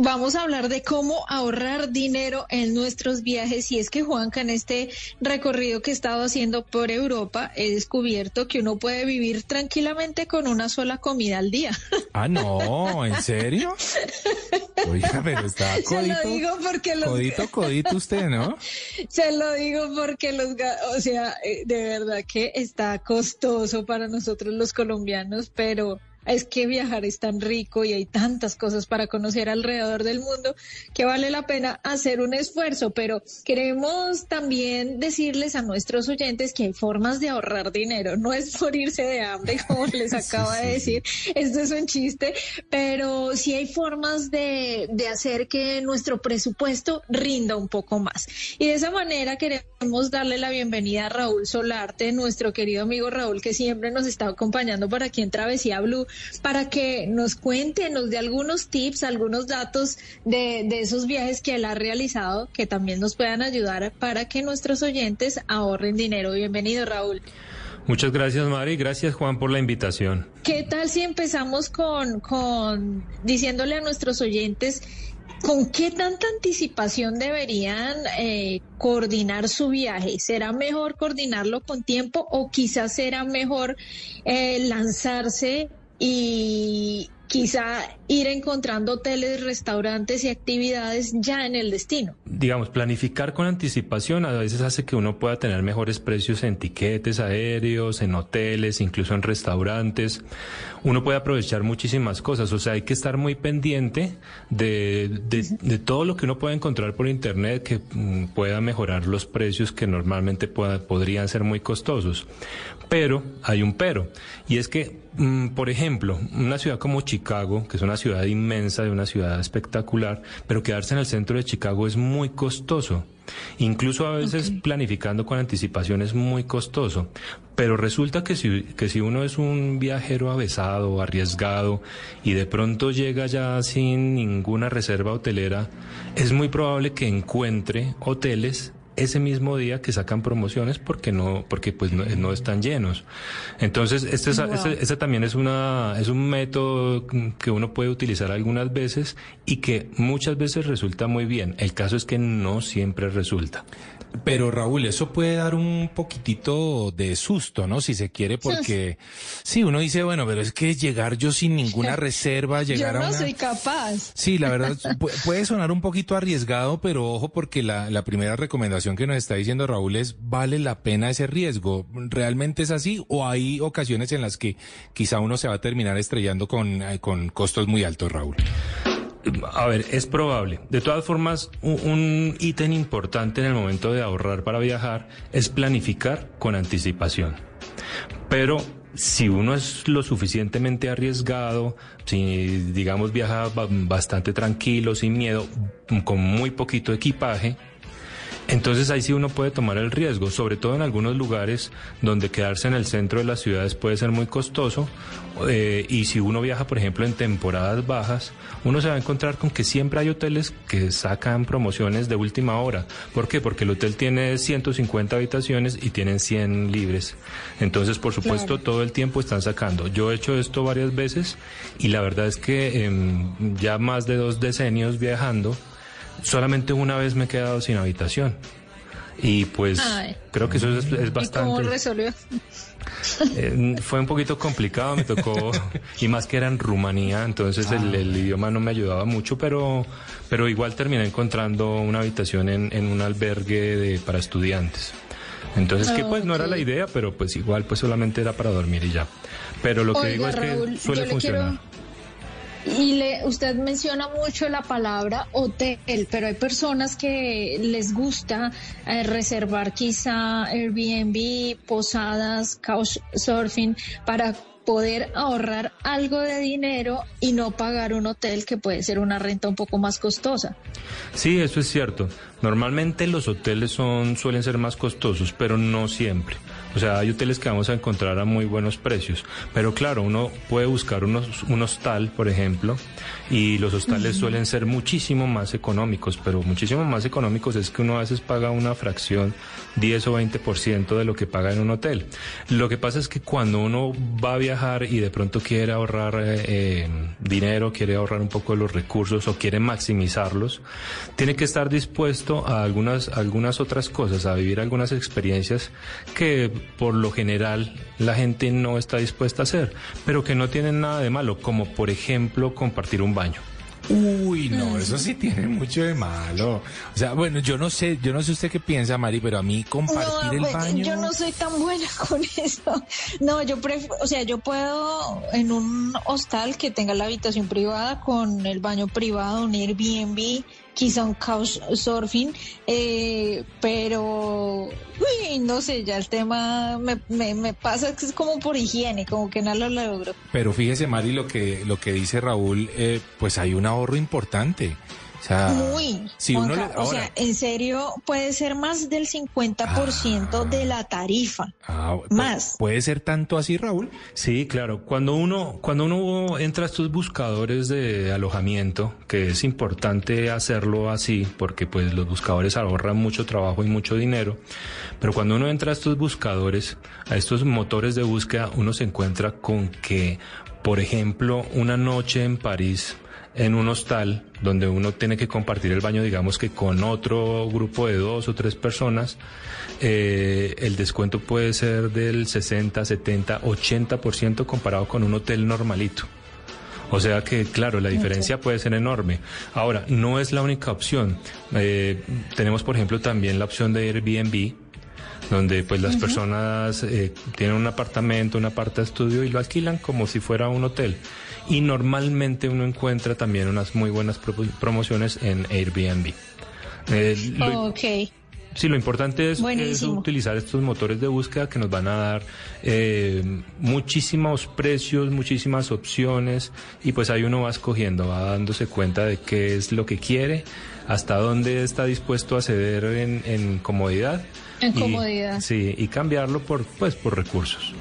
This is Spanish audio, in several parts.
Vamos a hablar de cómo ahorrar dinero en nuestros viajes. Y es que, Juanca, en este recorrido que he estado haciendo por Europa, he descubierto que uno puede vivir tranquilamente con una sola comida al día. Ah, no, ¿en serio? Oiga, pero está codito. Se lo digo porque los... Codito, codito usted, ¿no? Se lo digo porque los... O sea, eh, de verdad que está costoso para nosotros los colombianos, pero es que viajar es tan rico y hay tantas cosas para conocer alrededor del mundo que vale la pena hacer un esfuerzo, pero queremos también decirles a nuestros oyentes que hay formas de ahorrar dinero, no es por irse de hambre como les acaba de decir, esto es un chiste, pero sí hay formas de, de hacer que nuestro presupuesto rinda un poco más. Y de esa manera queremos darle la bienvenida a Raúl Solarte, nuestro querido amigo Raúl que siempre nos está acompañando por aquí en Travesía Blue para que nos cuente, nos dé algunos tips, algunos datos de, de esos viajes que él ha realizado, que también nos puedan ayudar para que nuestros oyentes ahorren dinero. Bienvenido, Raúl. Muchas gracias, Mari. Gracias, Juan, por la invitación. ¿Qué tal si empezamos con, con diciéndole a nuestros oyentes ¿Con qué tanta anticipación deberían eh, coordinar su viaje? ¿Será mejor coordinarlo con tiempo o quizás será mejor eh, lanzarse y quizá ir encontrando hoteles, restaurantes y actividades ya en el destino. Digamos, planificar con anticipación a veces hace que uno pueda tener mejores precios en tiquetes aéreos, en hoteles, incluso en restaurantes. Uno puede aprovechar muchísimas cosas, o sea, hay que estar muy pendiente de, de, todo lo que uno pueda encontrar por Internet que mm, pueda mejorar los precios que normalmente podrían ser muy costosos. Pero hay un pero, y es que, por ejemplo, una ciudad como Chicago, que es una ciudad inmensa, de una ciudad espectacular, pero quedarse en el centro de Chicago es muy costoso. Incluso a veces planificando con anticipación es muy costoso. Pero resulta que si, que si uno es un viajero avesado, arriesgado, y de pronto llega ya sin ninguna reserva hotelera, es muy probable que encuentre hoteles ese mismo día que sacan promociones porque no porque pues no, están llenos. Entonces este, este, también es una es un método que uno puede utilizar algunas veces y que muchas veces resulta muy bien. El caso es que no siempre resulta pero Raúl, eso puede dar un poquitito de susto, ¿no? Si se quiere, porque sí, uno dice, bueno, pero es que llegar yo sin ninguna reserva, llegar yo no a una... soy capaz. Sí, la verdad, puede sonar un poquito arriesgado, pero ojo porque la, la primera recomendación que nos está diciendo Raúl es, ¿vale la pena ese riesgo? ¿Realmente es así? ¿O hay ocasiones en las que quizá uno se va a terminar estrellando con, eh, con costos muy altos, Raúl? A ver, es probable. De todas formas, un ítem importante en el momento de ahorrar para viajar es planificar con anticipación. Pero si uno es lo suficientemente arriesgado, si digamos viaja bastante tranquilo, sin miedo, con muy poquito equipaje, entonces ahí sí uno puede tomar el riesgo, sobre todo en algunos lugares donde quedarse en el centro de las ciudades puede ser muy costoso eh, y si uno viaja, por ejemplo, en temporadas bajas, uno se va a encontrar con que siempre hay hoteles que sacan promociones de última hora. ¿Por qué? Porque el hotel tiene 150 habitaciones y tienen 100 libres. Entonces, por supuesto, todo el tiempo están sacando. Yo he hecho esto varias veces y la verdad es que em, ya más de dos decenios viajando, solamente una vez me he quedado sin habitación. Y pues creo que eso es, bastante... ¿Y cómo resolvió? Eh, fue un poquito complicado, me tocó, y más que era en Rumanía, entonces el, el, idioma no me ayudaba mucho, pero, pero igual terminé encontrando una habitación en, en un albergue de, para estudiantes. Entonces, que pues no era la idea, pero pues igual pues solamente era para dormir y ya. Pero lo que digo es que suele funcionar. Y le, usted menciona mucho la palabra hotel, pero hay personas que les gusta eh, reservar quizá Airbnb, posadas, couchsurfing para poder ahorrar algo de dinero y no pagar un hotel que puede ser una renta un poco más costosa. Sí, eso es cierto. Normalmente los hoteles son suelen ser más costosos, pero no siempre. O sea, hay hoteles que vamos a encontrar a muy buenos precios. Pero claro, uno puede buscar unos, un hostal, por ejemplo, y los hostales suelen ser muchísimo más económicos, pero muchísimo más económicos es que uno a veces paga una fracción, 10 o 20% de lo que paga en un hotel. Lo que pasa es que cuando uno va a viajar, y de pronto quiere ahorrar eh, eh, dinero, quiere ahorrar un poco de los recursos o quiere maximizarlos, tiene que estar dispuesto a algunas, algunas otras cosas, a vivir algunas experiencias que por lo general la gente no está dispuesta a hacer, pero que no tienen nada de malo, como por ejemplo compartir un baño. Uy, no, eso sí tiene mucho de malo. O sea, bueno, yo no sé, yo no sé usted qué piensa, Mari, pero a mí compartir el baño. Yo no soy tan buena con eso. No, yo prefiero, o sea, yo puedo en un hostal que tenga la habitación privada con el baño privado, un Airbnb, quizá un couchsurfing, eh, pero no sé, ya el tema me, me, me pasa que es como por higiene, como que no lo logro. Pero fíjese, Mari, lo que, lo que dice Raúl, eh, pues hay un ahorro importante. O sea, Muy. Si uno o sea, en serio, puede ser más del 50% ah. de la tarifa. Ah, más. ¿Puede ser tanto así, Raúl? Sí, claro. Cuando uno, cuando uno entra a estos buscadores de alojamiento, que es importante hacerlo así, porque pues los buscadores ahorran mucho trabajo y mucho dinero, pero cuando uno entra a estos buscadores, a estos motores de búsqueda, uno se encuentra con que, por ejemplo, una noche en París en un hostal donde uno tiene que compartir el baño, digamos que con otro grupo de dos o tres personas, eh, el descuento puede ser del 60, 70, 80% comparado con un hotel normalito. O sea que, claro, la diferencia puede ser enorme. Ahora, no es la única opción. Eh, tenemos, por ejemplo, también la opción de Airbnb, donde pues las personas eh, tienen un apartamento, un aparta estudio y lo alquilan como si fuera un hotel y normalmente uno encuentra también unas muy buenas promociones en Airbnb. Eh, ok. Sí, lo importante es, utilizar estos motores de búsqueda que nos van a dar eh, muchísimos precios, muchísimas opciones y pues ahí uno va escogiendo, va dándose cuenta de qué es lo que quiere, hasta dónde está dispuesto a ceder en, comodidad. En comodidad. Sí, y cambiarlo por, pues, por recursos.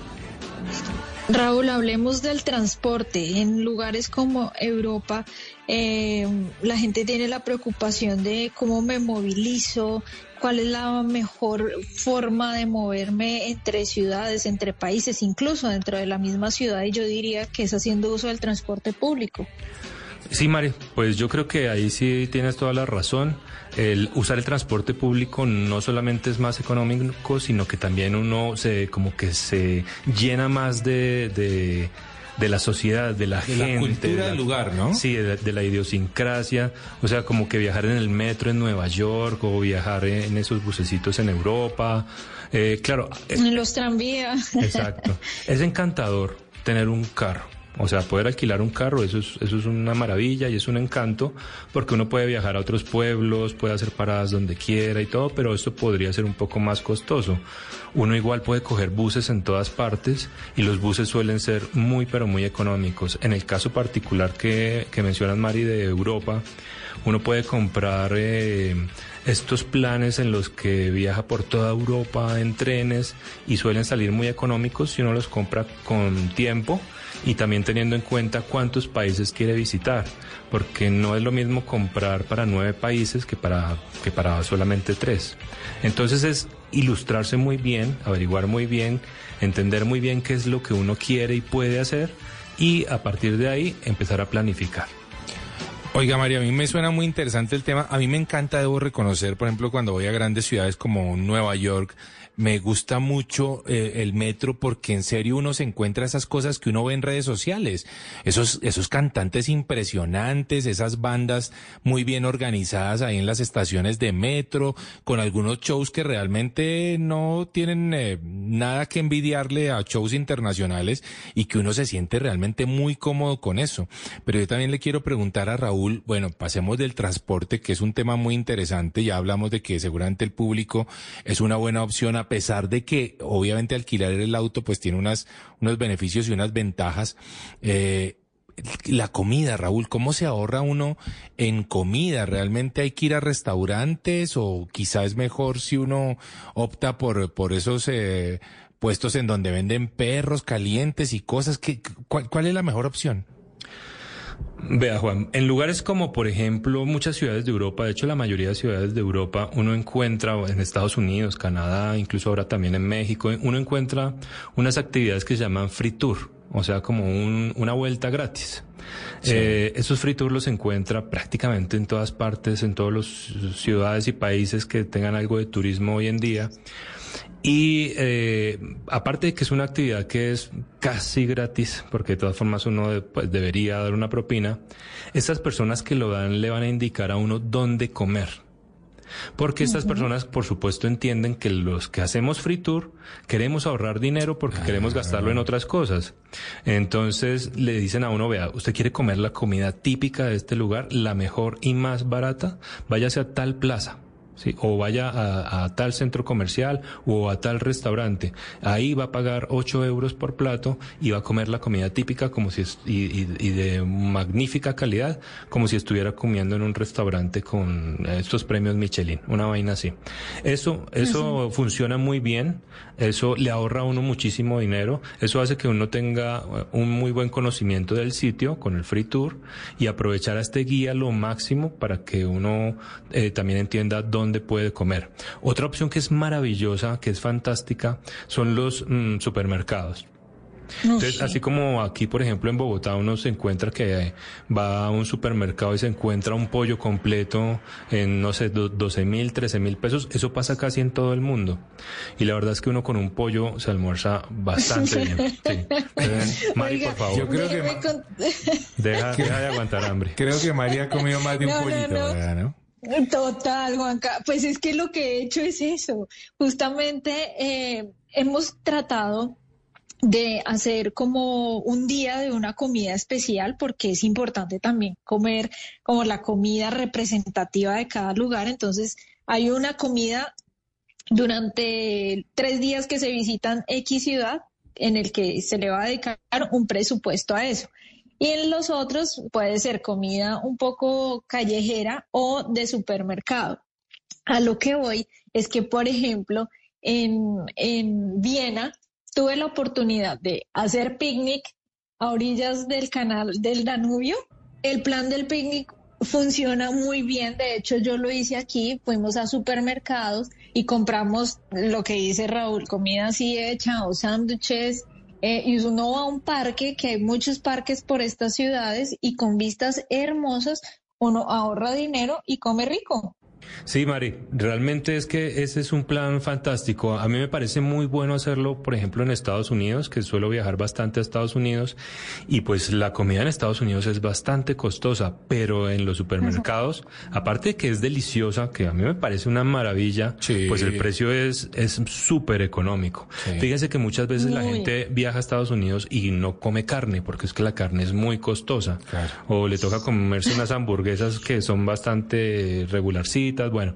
Raúl, hablemos del transporte. En lugares como Europa, eh, la gente tiene la preocupación de cómo me movilizo, cuál es la mejor forma de moverme entre ciudades, entre países, incluso dentro de la misma ciudad. Y yo diría que es haciendo uso del transporte público. Sí, Mari, pues yo creo que ahí sí tienes toda la razón. El usar el transporte público no solamente es más económico, sino que también uno se como que se llena más de, de la sociedad, de la gente. La cultura del lugar, ¿no? Sí, de, la idiosincrasia. O sea, como que viajar en el metro en Nueva York o viajar en esos bucecitos en Europa. Eh, claro. En los tranvías. Exacto. Es encantador tener un carro. O sea, poder alquilar un carro, eso es, eso es una maravilla y es un encanto, porque uno puede viajar a otros pueblos, puede hacer paradas donde quiera y todo, pero esto podría ser un poco más costoso. Uno igual puede coger buses en todas partes y los buses suelen ser muy, pero muy económicos. En el caso particular que, que mencionas, Mari, de Europa, uno puede comprar eh, estos planes en los que viaja por toda Europa en trenes y suelen salir muy económicos si uno los compra con tiempo y también teniendo en cuenta cuántos países quiere visitar, porque no es lo mismo comprar para nueve países que para, que para solamente tres. Entonces es ilustrarse muy bien, averiguar muy bien, entender muy bien qué es lo que uno quiere y puede hacer y a partir de ahí empezar a planificar. Oiga, María, a mí me suena muy interesante el tema. A mí me encanta, debo reconocer, por ejemplo, cuando voy a grandes ciudades como Nueva York, me gusta mucho eh, el metro porque en serio uno se encuentra esas cosas que uno ve en redes sociales, esos, esos cantantes impresionantes, esas bandas muy bien organizadas ahí en las estaciones de metro, con algunos shows que realmente no tienen eh, nada que envidiarle a shows internacionales y que uno se siente realmente muy cómodo con eso. Pero yo también le quiero preguntar a Raúl, bueno, pasemos del transporte, que es un tema muy interesante, ya hablamos de que seguramente el público es una buena opción pesar de que obviamente alquilar el auto pues tiene unas, unos beneficios y unas ventajas. Eh, la comida, Raúl, ¿cómo se ahorra uno en comida? ¿Realmente hay que ir a restaurantes o quizás es mejor si uno opta por, por esos eh, puestos en donde venden perros calientes y cosas? ¿Qué, cuál es la mejor opción? Vea, Juan, en lugares como, por ejemplo, muchas ciudades de Europa, de hecho la mayoría de ciudades de Europa, uno encuentra en Estados Unidos, Canadá, incluso ahora también en México, uno encuentra unas actividades que se llaman free tour. o sea, como una vuelta gratis. Eh, esos free tours los encuentra prácticamente en todas partes, en todas las ciudades y países que tengan algo de turismo hoy en día. Y eh, aparte de que es una actividad que es casi gratis, porque de todas formas uno pues, debería dar una propina, estas personas que lo dan le van a indicar a uno dónde comer. Porque estas personas, por supuesto, entienden que los que hacemos free tour queremos ahorrar dinero porque queremos gastarlo en otras cosas. Entonces le dicen a uno, vea, usted quiere comer la comida típica de este lugar, la mejor y más barata, váyase a tal plaza o vaya a, tal centro comercial o a tal restaurante. Ahí va a pagar 8 euros por plato y va a comer la comida típica como si y, de magnífica calidad, como si estuviera comiendo en un restaurante con estos premios Michelin, una vaina así. Eso, eso funciona muy bien, eso le ahorra a uno muchísimo dinero, eso hace que uno tenga un muy buen conocimiento del sitio con el free tour y aprovechar a este guía lo máximo para que uno eh, también entienda dónde puede comer. Otra opción que es maravillosa, que es fantástica, son los mm, supermercados. Entonces, así como aquí, por ejemplo, en Bogotá uno se encuentra que va a un supermercado y se encuentra un pollo completo en, no sé, 12 mil, 13 mil pesos, eso pasa casi en todo el mundo. Y la verdad es que uno con un pollo se almuerza bastante bien. Sí. Mari, por favor. Yo creo que... Deja, deja, de aguantar hambre. Creo que María ha comido más de un pollito, ¿no? Total, Juanca. Pues es que lo que he hecho es eso. Justamente eh, hemos tratado de hacer como un día de una comida especial porque es importante también comer como la comida representativa de cada lugar. Entonces hay una comida durante tres días que se visitan X ciudad en el que se le va a dedicar un presupuesto a eso. Y en los otros puede ser comida un poco callejera o de supermercado. A lo que voy es que, por ejemplo, en, en Viena tuve la oportunidad de hacer picnic a orillas del canal del Danubio. El plan del picnic funciona muy bien. De hecho, yo lo hice aquí. Fuimos a supermercados y compramos lo que dice Raúl, comida así hecha o sándwiches eh, y uno va a un parque, que hay muchos parques por estas ciudades y con vistas hermosas, uno ahorra dinero y come rico. Sí, Mari, realmente es que ese es un plan fantástico. A mí me parece muy bueno hacerlo, por ejemplo, en Estados Unidos, que suelo viajar bastante a Estados Unidos, y pues la comida en Estados Unidos es bastante costosa, pero en los supermercados, aparte de que es deliciosa, que a mí me parece una maravilla, pues el precio es es súper económico. Fíjense que muchas veces la gente viaja a Estados Unidos y no come carne, porque es que la carne es muy costosa. O le toca comerse unas hamburguesas que son bastante regularcitas bueno,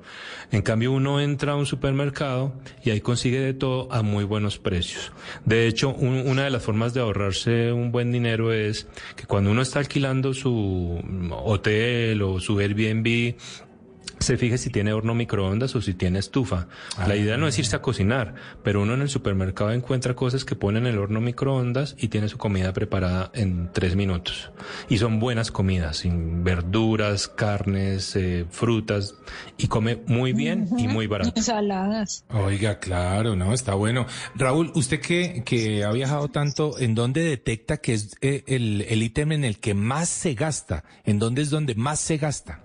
en cambio uno entra a un supermercado y ahí consigue de todo a muy buenos precios. De hecho, una de las formas de ahorrarse un buen dinero es que cuando uno está alquilando su hotel o su Airbnb se fije si tiene horno microondas o si tiene estufa. la ah. idea no es irse a cocinar, pero uno en el supermercado encuentra cosas que ponen en el horno microondas y tiene su comida preparada en tres minutos. Y son buenas comidas, sin verduras, carnes, eh, frutas, y come muy bien y muy barato. Ensaladas. Oiga, claro, no, está bueno. Raúl, usted que, que ha viajado tanto, ¿en dónde detecta que es eh, el, el ítem en el que más se gasta? ¿En dónde es donde más se gasta?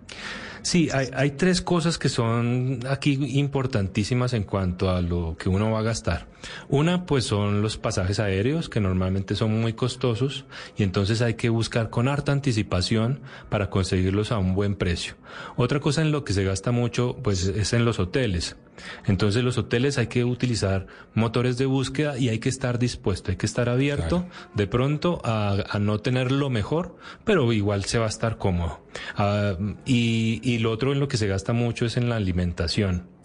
Sí, hay, hay tres cosas que son aquí importantísimas en cuanto a lo que uno va a gastar. Una, pues son los pasajes aéreos, que normalmente son muy costosos, y entonces hay que buscar con harta anticipación para conseguirlos a un buen precio. Otra cosa en lo que se gasta mucho, pues es en los hoteles. Entonces los hoteles hay que utilizar motores de búsqueda y hay que estar dispuesto, hay que estar abierto de pronto a, no tener lo mejor, pero igual se va a estar cómodo. Ah, y, y lo otro en lo que se gasta mucho es en la alimentación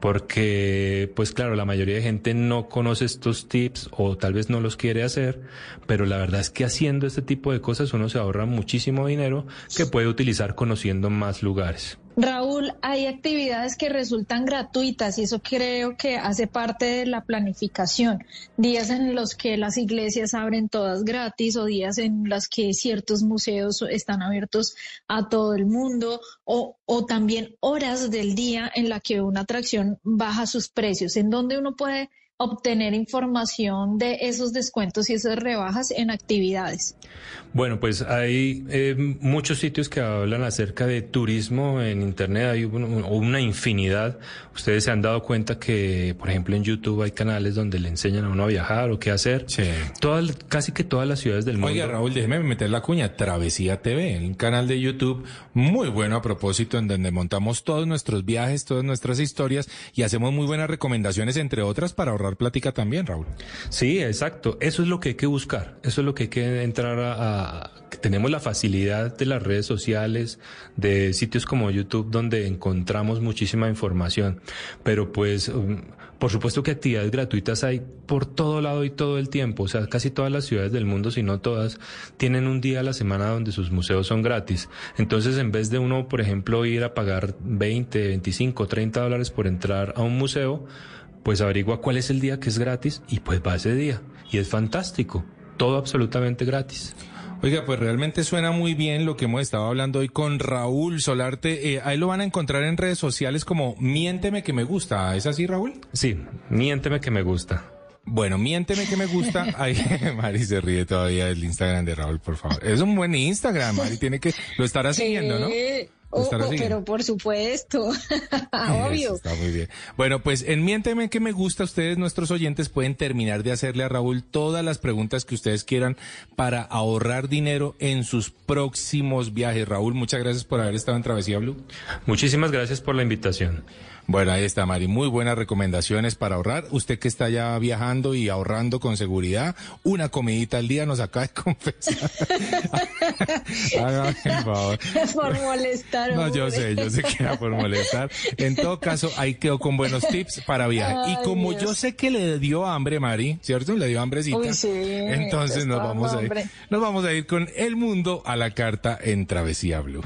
porque pues claro, la mayoría de gente no conoce estos tips o tal vez no los quiere hacer, pero la verdad es que haciendo este tipo de cosas uno se ahorra muchísimo dinero que puede utilizar conociendo más lugares. Raúl, hay actividades que resultan gratuitas y eso creo que hace parte de la planificación. Días en los que las iglesias abren todas gratis o días en los que ciertos museos están abiertos a todo el mundo o, o también horas del día en la que una atracción baja sus precios. ¿En donde uno puede obtener información de esos descuentos y esas rebajas en actividades? Bueno, pues hay eh, muchos sitios que hablan acerca de turismo en Internet, hay una infinidad. Ustedes se han dado cuenta que, por ejemplo, en YouTube hay canales donde le enseñan a uno a viajar o qué hacer. Sí. Todas, casi que todas las ciudades del mundo. Oiga, Raúl, déjeme meter la cuña. Travesía TV, un canal de YouTube muy bueno a propósito, en donde montamos todos nuestros viajes, todas nuestras historias y hacemos muy buenas recomendaciones, entre otras, para ahorrar plática también, Raúl. Sí, exacto. Eso es lo que hay que buscar. Eso es lo que hay que entrar a, tenemos la facilidad de las redes sociales, de sitios como YouTube donde encontramos muchísima información, pero pues um, por supuesto que actividades gratuitas hay por todo lado y todo el tiempo, o sea, casi todas las ciudades del mundo, si no todas, tienen un día a la semana donde sus museos son gratis. Entonces, en vez de uno, por ejemplo, ir a pagar 20, 25, 30 dólares por entrar a un museo, pues averigua cuál es el día que es gratis y pues va ese día. Y es fantástico, todo absolutamente gratis. Oiga, pues realmente suena muy bien lo que hemos estado hablando hoy con Raúl Solarte. Eh, ahí lo van a encontrar en redes sociales como Miénteme que me gusta. ¿Es así, Raúl? Sí, Miénteme que me gusta. Bueno, miénteme que me gusta. Ay, Mari se ríe todavía del Instagram de Raúl, por favor. Es un buen Instagram, Mari tiene que lo estará siguiendo, ¿no? Oh, oh, pero por supuesto, obvio. está muy bien. Bueno, pues en Miénteme que me gusta, ustedes, nuestros oyentes, pueden terminar de hacerle a Raúl todas las preguntas que ustedes quieran para ahorrar dinero en sus próximos viajes. Raúl, muchas gracias por haber estado en Travesía Blue. Muchísimas gracias por la invitación. Bueno, ahí está, Mari. Muy buenas recomendaciones para ahorrar. Usted que está ya viajando y ahorrando con seguridad, una comidita al día nos acaba de confesar. por favor. Por molestar. No, yo sé, yo sé que era por molestar. En todo caso, ahí quedó con buenos tips para viajar. y como yo sé que le dio hambre, Mari, ¿cierto? Le dio hambrecita. Uy, sí, entonces nos vamos a ir. Nos vamos a ir con El Mundo a la carta en Travesía Blue.